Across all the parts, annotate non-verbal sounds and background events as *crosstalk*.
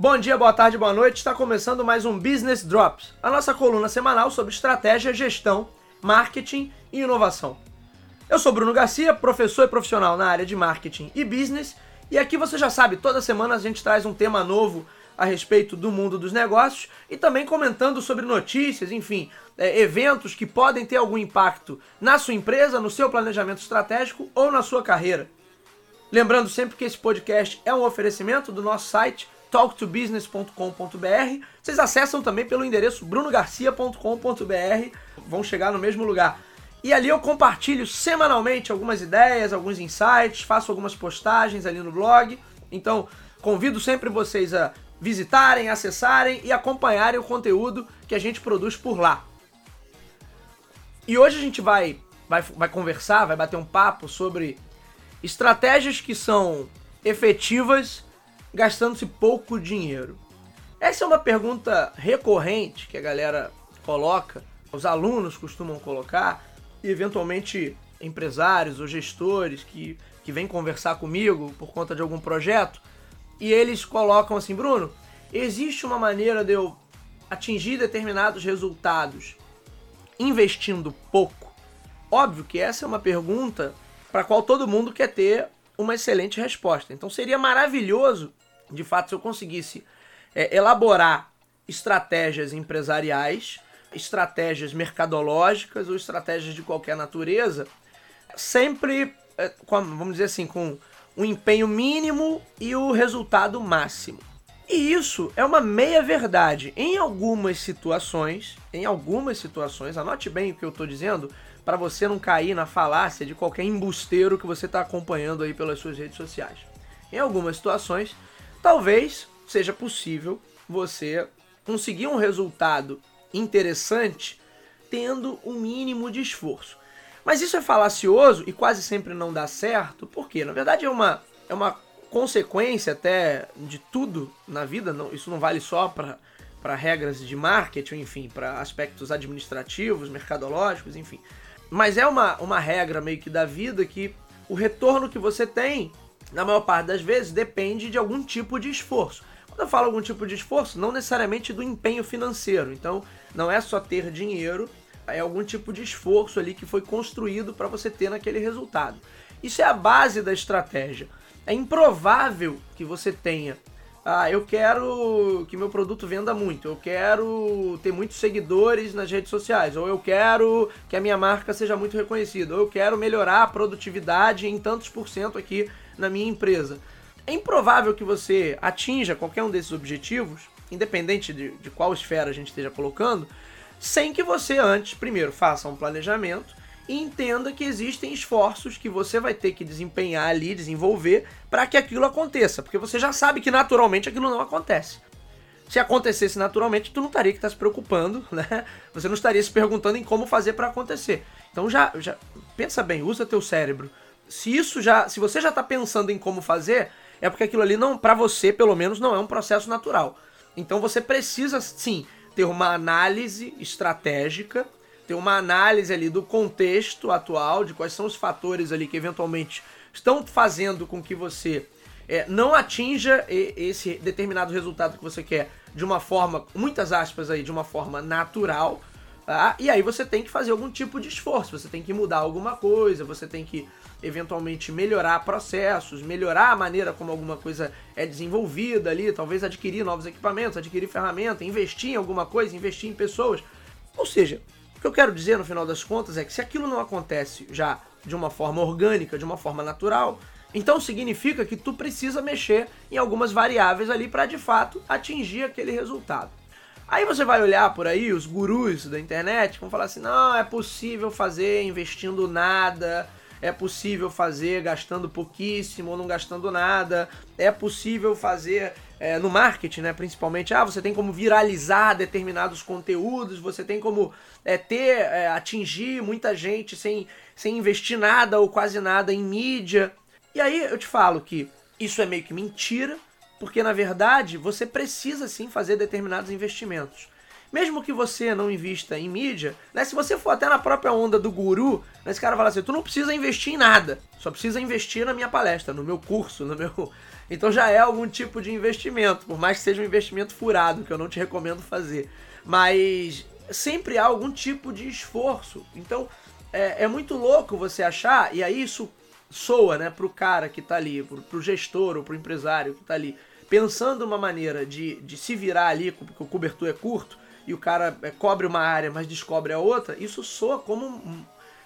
Bom dia, boa tarde, boa noite. Está começando mais um Business Drops, a nossa coluna semanal sobre estratégia, gestão, marketing e inovação. Eu sou Bruno Garcia, professor e profissional na área de marketing e business, e aqui você já sabe, toda semana a gente traz um tema novo a respeito do mundo dos negócios e também comentando sobre notícias, enfim, é, eventos que podem ter algum impacto na sua empresa, no seu planejamento estratégico ou na sua carreira. Lembrando sempre que esse podcast é um oferecimento do nosso site talktobusiness.com.br. Vocês acessam também pelo endereço brunogarcia.com.br, vão chegar no mesmo lugar. E ali eu compartilho semanalmente algumas ideias, alguns insights, faço algumas postagens ali no blog. Então, convido sempre vocês a visitarem, acessarem e acompanharem o conteúdo que a gente produz por lá. E hoje a gente vai, vai, vai conversar, vai bater um papo sobre estratégias que são efetivas gastando-se pouco dinheiro. Essa é uma pergunta recorrente que a galera coloca, os alunos costumam colocar, e eventualmente empresários ou gestores que, que vêm conversar comigo por conta de algum projeto, e eles colocam assim, Bruno, existe uma maneira de eu atingir determinados resultados investindo pouco? Óbvio que essa é uma pergunta para a qual todo mundo quer ter uma excelente resposta. Então seria maravilhoso, de fato, se eu conseguisse é, elaborar estratégias empresariais, estratégias mercadológicas ou estratégias de qualquer natureza, sempre, é, com, vamos dizer assim, com o empenho mínimo e o resultado máximo. E isso é uma meia verdade. Em algumas situações, em algumas situações, anote bem o que eu estou dizendo, para você não cair na falácia de qualquer embusteiro que você está acompanhando aí pelas suas redes sociais. Em algumas situações, talvez seja possível você conseguir um resultado interessante tendo o um mínimo de esforço. Mas isso é falacioso e quase sempre não dá certo, porque na verdade é uma, é uma consequência até de tudo na vida, não, isso não vale só para regras de marketing, enfim, para aspectos administrativos, mercadológicos, enfim. Mas é uma, uma regra meio que da vida que o retorno que você tem, na maior parte das vezes, depende de algum tipo de esforço. Quando eu falo algum tipo de esforço, não necessariamente do empenho financeiro. Então, não é só ter dinheiro, é algum tipo de esforço ali que foi construído para você ter naquele resultado. Isso é a base da estratégia. É improvável que você tenha, ah, eu quero que meu produto venda muito, eu quero ter muitos seguidores nas redes sociais, ou eu quero que a minha marca seja muito reconhecida, ou eu quero melhorar a produtividade em tantos por cento aqui na minha empresa. É improvável que você atinja qualquer um desses objetivos, independente de, de qual esfera a gente esteja colocando, sem que você antes, primeiro, faça um planejamento e entenda que existem esforços que você vai ter que desempenhar ali, desenvolver, para que aquilo aconteça. Porque você já sabe que naturalmente aquilo não acontece. Se acontecesse naturalmente, tu não estaria que estar tá se preocupando, *laughs* né? Você não estaria se perguntando em como fazer para acontecer. Então já, já pensa bem, usa teu cérebro. Se isso já, se você já está pensando em como fazer, é porque aquilo ali não, para você pelo menos, não é um processo natural. Então você precisa sim ter uma análise estratégica, ter uma análise ali do contexto atual, de quais são os fatores ali que eventualmente estão fazendo com que você é, não atinja esse determinado resultado que você quer de uma forma, muitas aspas aí, de uma forma natural. Tá? E aí você tem que fazer algum tipo de esforço, você tem que mudar alguma coisa, você tem que eventualmente melhorar processos, melhorar a maneira como alguma coisa é desenvolvida ali, talvez adquirir novos equipamentos, adquirir ferramenta, investir em alguma coisa, investir em pessoas. Ou seja, o que eu quero dizer no final das contas é que se aquilo não acontece já de uma forma orgânica, de uma forma natural, então significa que tu precisa mexer em algumas variáveis ali para de fato atingir aquele resultado. Aí você vai olhar por aí, os gurus da internet vão falar assim: não, é possível fazer investindo nada, é possível fazer gastando pouquíssimo ou não gastando nada, é possível fazer é, no marketing, né, principalmente, ah, você tem como viralizar determinados conteúdos, você tem como é, ter, é, atingir muita gente sem, sem investir nada ou quase nada em mídia. E aí eu te falo que isso é meio que mentira, porque na verdade você precisa sim fazer determinados investimentos mesmo que você não invista em mídia, né? Se você for até na própria onda do guru, né, esse cara fala assim: tu não precisa investir em nada, só precisa investir na minha palestra, no meu curso, no meu. *laughs* Então já é algum tipo de investimento, por mais que seja um investimento furado, que eu não te recomendo fazer. Mas sempre há algum tipo de esforço. Então é, é muito louco você achar, e aí isso soa, né, pro cara que tá ali, pro, pro gestor ou pro empresário que tá ali, pensando uma maneira de, de se virar ali, porque o cobertor é curto, e o cara é, cobre uma área, mas descobre a outra, isso soa como um,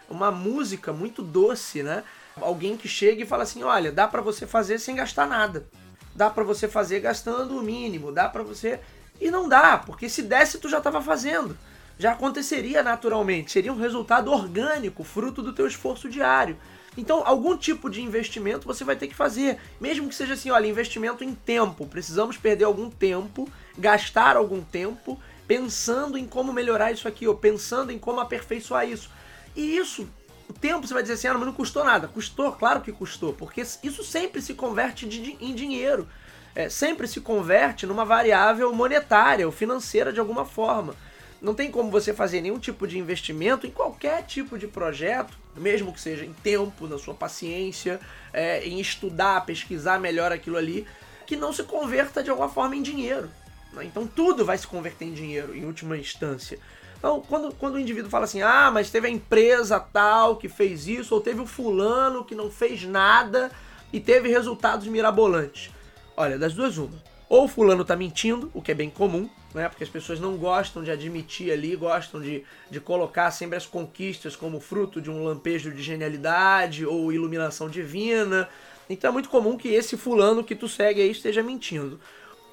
uma música muito doce, né? Alguém que chega e fala assim, olha, dá para você fazer sem gastar nada. Dá para você fazer gastando o mínimo, dá para você... E não dá, porque se desse tu já estava fazendo. Já aconteceria naturalmente, seria um resultado orgânico, fruto do teu esforço diário. Então, algum tipo de investimento você vai ter que fazer, mesmo que seja assim, olha, investimento em tempo. Precisamos perder algum tempo, gastar algum tempo pensando em como melhorar isso aqui, ou pensando em como aperfeiçoar isso. E isso, o tempo você vai dizer assim, ah, mas não custou nada. Custou, claro que custou, porque isso sempre se converte de, em dinheiro. É, sempre se converte numa variável monetária ou financeira de alguma forma. Não tem como você fazer nenhum tipo de investimento em qualquer tipo de projeto, mesmo que seja em tempo, na sua paciência, é, em estudar, pesquisar melhor aquilo ali, que não se converta de alguma forma em dinheiro. Né? Então tudo vai se converter em dinheiro, em última instância. Então, quando, quando o indivíduo fala assim, ah, mas teve a empresa tal que fez isso, ou teve o fulano que não fez nada e teve resultados mirabolantes. Olha, das duas, uma. Ou o fulano está mentindo, o que é bem comum, né? Porque as pessoas não gostam de admitir ali, gostam de, de colocar sempre as conquistas como fruto de um lampejo de genialidade ou iluminação divina. Então é muito comum que esse fulano que tu segue aí esteja mentindo.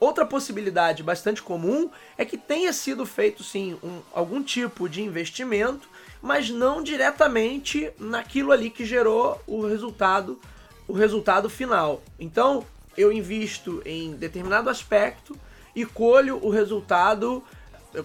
Outra possibilidade bastante comum é que tenha sido feito sim um, algum tipo de investimento, mas não diretamente naquilo ali que gerou o resultado, o resultado final. Então, eu invisto em determinado aspecto e colho o resultado. Eu,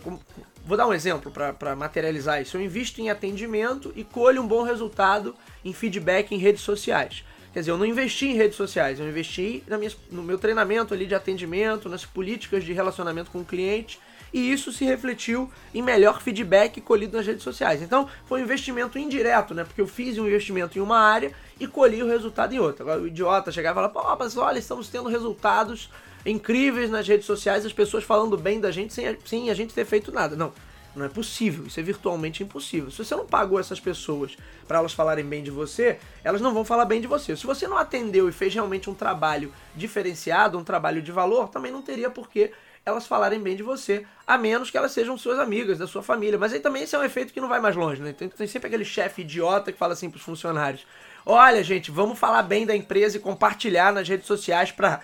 vou dar um exemplo para materializar isso. Eu invisto em atendimento e colho um bom resultado em feedback em redes sociais. Quer dizer, eu não investi em redes sociais, eu investi na minha, no meu treinamento ali de atendimento, nas políticas de relacionamento com o cliente e isso se refletiu em melhor feedback colhido nas redes sociais. Então, foi um investimento indireto, né? Porque eu fiz um investimento em uma área e colhi o resultado em outra. Agora, o idiota chegava e falava, pô, mas olha, estamos tendo resultados incríveis nas redes sociais, as pessoas falando bem da gente sem, sem a gente ter feito nada. Não, não é possível, isso é virtualmente impossível. Se você não pagou essas pessoas para elas falarem bem de você, elas não vão falar bem de você. Se você não atendeu e fez realmente um trabalho diferenciado, um trabalho de valor, também não teria por que elas falarem bem de você, a menos que elas sejam suas amigas, da sua família. Mas aí também esse é um efeito que não vai mais longe, né? Tem, tem sempre aquele chefe idiota que fala assim pros funcionários: Olha, gente, vamos falar bem da empresa e compartilhar nas redes sociais para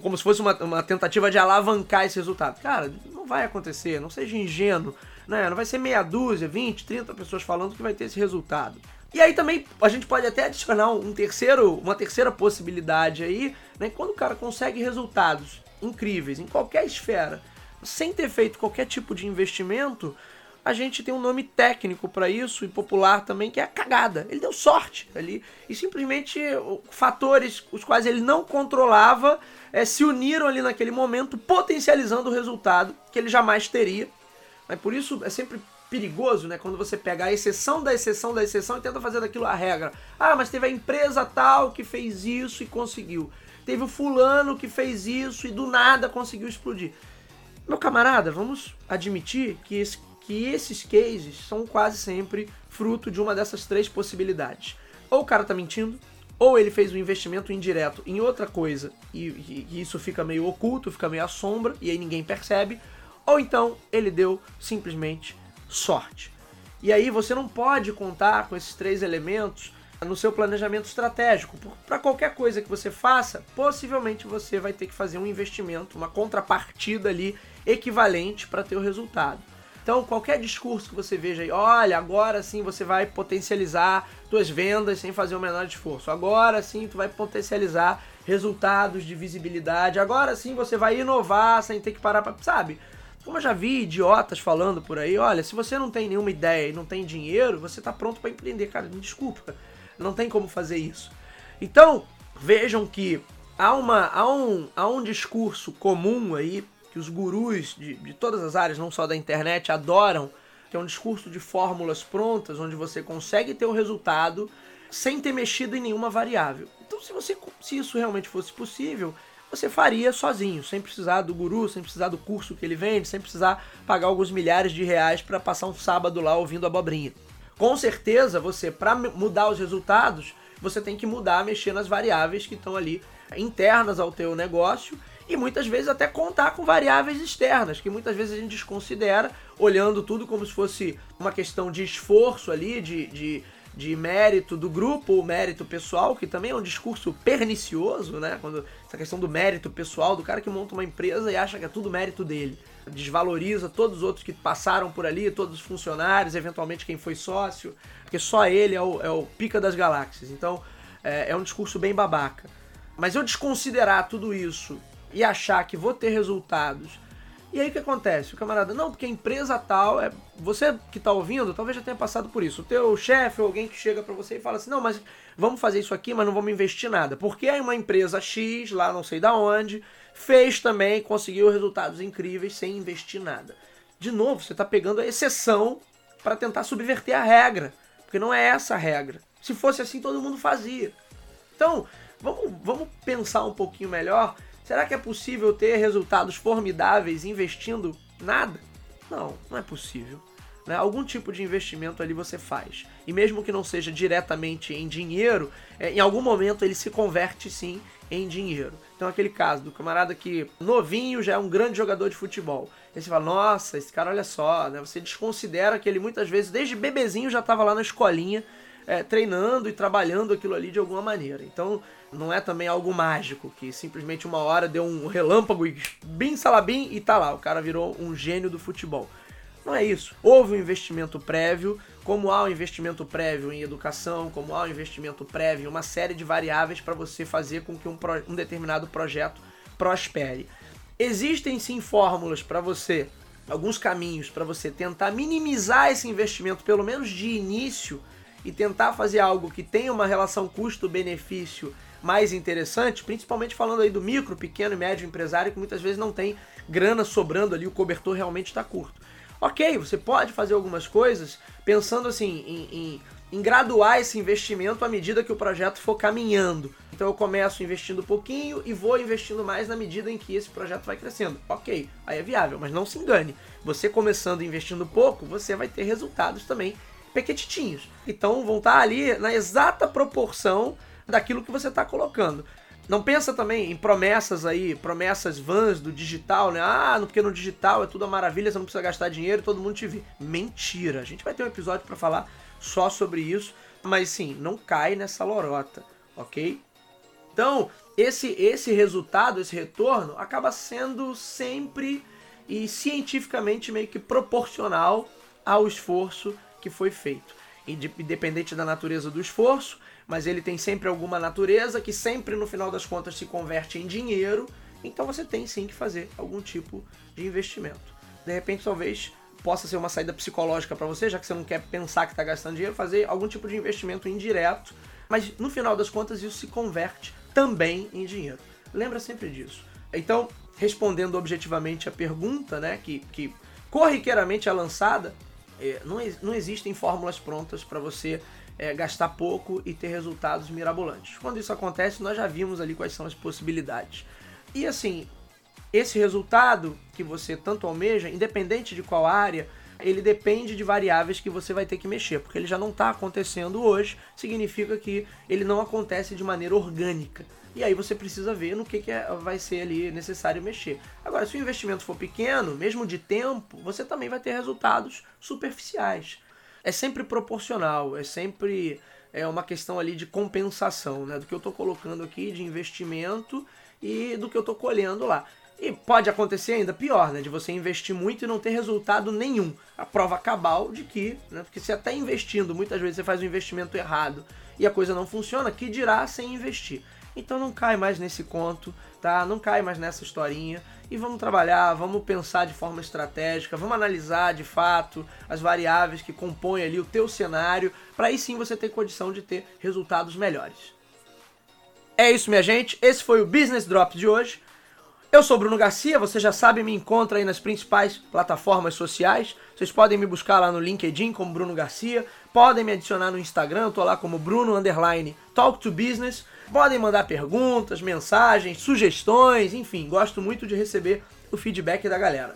como se fosse uma, uma tentativa de alavancar esse resultado. Cara, não vai acontecer, não seja ingênuo, né? Não vai ser meia dúzia, 20, 30 pessoas falando que vai ter esse resultado. E aí também a gente pode até adicionar um terceiro, uma terceira possibilidade aí, né? Quando o cara consegue resultados incríveis em qualquer esfera, sem ter feito qualquer tipo de investimento, a gente tem um nome técnico para isso e popular também, que é a cagada. Ele deu sorte ali e simplesmente fatores os quais ele não controlava é, se uniram ali naquele momento, potencializando o resultado que ele jamais teria. Mas por isso é sempre perigoso, né? Quando você pega a exceção da exceção da exceção e tenta fazer daquilo a regra. Ah, mas teve a empresa tal que fez isso e conseguiu. Teve o fulano que fez isso e do nada conseguiu explodir. Meu camarada, vamos admitir que, esse, que esses cases são quase sempre fruto de uma dessas três possibilidades. Ou o cara tá mentindo, ou ele fez um investimento indireto em outra coisa e, e, e isso fica meio oculto, fica meio à sombra e aí ninguém percebe, ou então ele deu simplesmente sorte. E aí você não pode contar com esses três elementos no seu planejamento estratégico. Para qualquer coisa que você faça, possivelmente você vai ter que fazer um investimento, uma contrapartida ali equivalente para ter o resultado. Então, qualquer discurso que você veja aí, olha, agora sim você vai potencializar suas vendas sem fazer o menor esforço. Agora sim tu vai potencializar resultados de visibilidade. Agora sim você vai inovar sem ter que parar para, sabe? Como eu já vi idiotas falando por aí, olha, se você não tem nenhuma ideia e não tem dinheiro, você está pronto para empreender. Cara, me desculpa, não tem como fazer isso. Então, vejam que há, uma, há, um, há um discurso comum aí que os gurus de, de todas as áreas, não só da internet, adoram, que é um discurso de fórmulas prontas, onde você consegue ter o resultado sem ter mexido em nenhuma variável. Então, se, você, se isso realmente fosse possível, você faria sozinho, sem precisar do guru, sem precisar do curso que ele vende, sem precisar pagar alguns milhares de reais para passar um sábado lá ouvindo abobrinha. Com certeza, você, para mudar os resultados, você tem que mudar, mexer nas variáveis que estão ali internas ao teu negócio e muitas vezes até contar com variáveis externas, que muitas vezes a gente desconsidera, olhando tudo como se fosse uma questão de esforço ali, de, de, de mérito do grupo ou mérito pessoal, que também é um discurso pernicioso, né? Quando essa questão do mérito pessoal, do cara que monta uma empresa e acha que é tudo mérito dele. Desvaloriza todos os outros que passaram por ali, todos os funcionários, eventualmente quem foi sócio, porque só ele é o, é o pica das galáxias. Então é, é um discurso bem babaca. Mas eu desconsiderar tudo isso e achar que vou ter resultados. E aí o que acontece? O camarada, não, porque a empresa tal, é você que está ouvindo, talvez já tenha passado por isso. O teu chefe ou alguém que chega para você e fala assim: "Não, mas vamos fazer isso aqui, mas não vamos investir nada". Porque aí uma empresa X, lá não sei da onde, fez também, conseguiu resultados incríveis sem investir nada. De novo, você está pegando a exceção para tentar subverter a regra, porque não é essa a regra. Se fosse assim, todo mundo fazia. Então, vamos, vamos pensar um pouquinho melhor Será que é possível ter resultados formidáveis investindo nada? Não, não é possível. Né? Algum tipo de investimento ali você faz. E mesmo que não seja diretamente em dinheiro, é, em algum momento ele se converte sim em dinheiro. Então aquele caso do camarada que novinho já é um grande jogador de futebol. Aí você fala, nossa, esse cara olha só, né? Você desconsidera que ele muitas vezes, desde bebezinho, já estava lá na escolinha é, treinando e trabalhando aquilo ali de alguma maneira. Então não é também algo mágico, que simplesmente uma hora deu um relâmpago e bim salabim e tá lá, o cara virou um gênio do futebol. Não é isso. Houve um investimento prévio, como há um investimento prévio em educação, como há um investimento prévio em uma série de variáveis para você fazer com que um, um determinado projeto prospere. Existem sim fórmulas para você, alguns caminhos para você tentar minimizar esse investimento, pelo menos de início, e tentar fazer algo que tenha uma relação custo-benefício mais interessante, principalmente falando aí do micro, pequeno e médio empresário que muitas vezes não tem grana sobrando ali, o cobertor realmente está curto. Ok, você pode fazer algumas coisas pensando assim em, em, em, graduar esse investimento à medida que o projeto for caminhando. Então eu começo investindo pouquinho e vou investindo mais na medida em que esse projeto vai crescendo. Ok, aí é viável, mas não se engane. Você começando investindo pouco, você vai ter resultados também pequetitinhos. Então vão estar ali na exata proporção daquilo que você está colocando. Não pensa também em promessas aí, promessas vãs do digital, né? Ah, porque no digital é tudo a maravilha, você não precisa gastar dinheiro todo mundo te vê. Mentira. A gente vai ter um episódio para falar só sobre isso, mas sim, não cai nessa lorota, ok? Então, esse, esse resultado, esse retorno, acaba sendo sempre e cientificamente meio que proporcional ao esforço que foi feito. Independente da natureza do esforço, mas ele tem sempre alguma natureza que sempre no final das contas se converte em dinheiro, então você tem sim que fazer algum tipo de investimento. De repente, talvez possa ser uma saída psicológica para você, já que você não quer pensar que está gastando dinheiro, fazer algum tipo de investimento indireto, mas no final das contas isso se converte também em dinheiro. Lembra sempre disso. Então, respondendo objetivamente a pergunta, né, que, que corriqueiramente é lançada, não, não existem fórmulas prontas para você é, gastar pouco e ter resultados mirabolantes. Quando isso acontece, nós já vimos ali quais são as possibilidades. E assim, esse resultado que você tanto almeja, independente de qual área, ele depende de variáveis que você vai ter que mexer, porque ele já não está acontecendo hoje, significa que ele não acontece de maneira orgânica. E aí você precisa ver no que, que é, vai ser ali necessário mexer. Agora, se o investimento for pequeno, mesmo de tempo, você também vai ter resultados superficiais. É sempre proporcional, é sempre é uma questão ali de compensação, né? Do que eu estou colocando aqui de investimento e do que eu estou colhendo lá. E pode acontecer ainda pior, né? De você investir muito e não ter resultado nenhum. A prova cabal de que, né? Porque se até investindo, muitas vezes você faz um investimento errado e a coisa não funciona, que dirá sem investir. Então não cai mais nesse conto, tá? Não cai mais nessa historinha e vamos trabalhar, vamos pensar de forma estratégica, vamos analisar de fato as variáveis que compõem ali o teu cenário, para aí sim você ter condição de ter resultados melhores. É isso, minha gente. Esse foi o Business Drop de hoje. Eu sou Bruno Garcia, você já sabe, me encontra aí nas principais plataformas sociais. Vocês podem me buscar lá no LinkedIn como Bruno Garcia, podem me adicionar no Instagram, eu tô lá como Bruno underline Talk to Business. Podem mandar perguntas, mensagens, sugestões, enfim, gosto muito de receber o feedback da galera.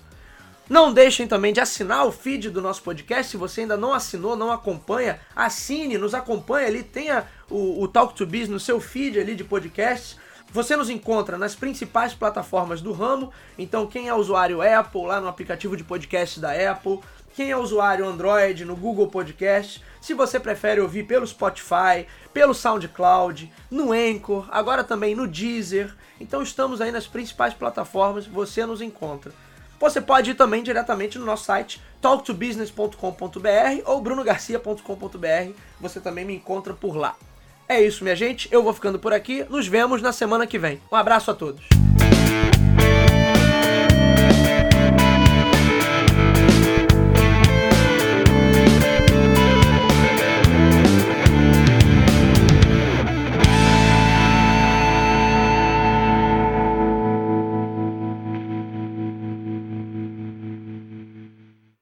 Não deixem também de assinar o feed do nosso podcast. Se você ainda não assinou, não acompanha, assine, nos acompanha ali, tenha o, o Talk to Biz no seu feed ali de podcasts. Você nos encontra nas principais plataformas do ramo. Então, quem é usuário Apple, lá no aplicativo de podcast da Apple. Quem é usuário Android, no Google Podcast. Se você prefere ouvir pelo Spotify, pelo SoundCloud, no Anchor, agora também no Deezer. Então, estamos aí nas principais plataformas. Você nos encontra. Você pode ir também diretamente no nosso site talktobusiness.com.br ou brunogarcia.com.br. Você também me encontra por lá. É isso, minha gente. Eu vou ficando por aqui. Nos vemos na semana que vem. Um abraço a todos.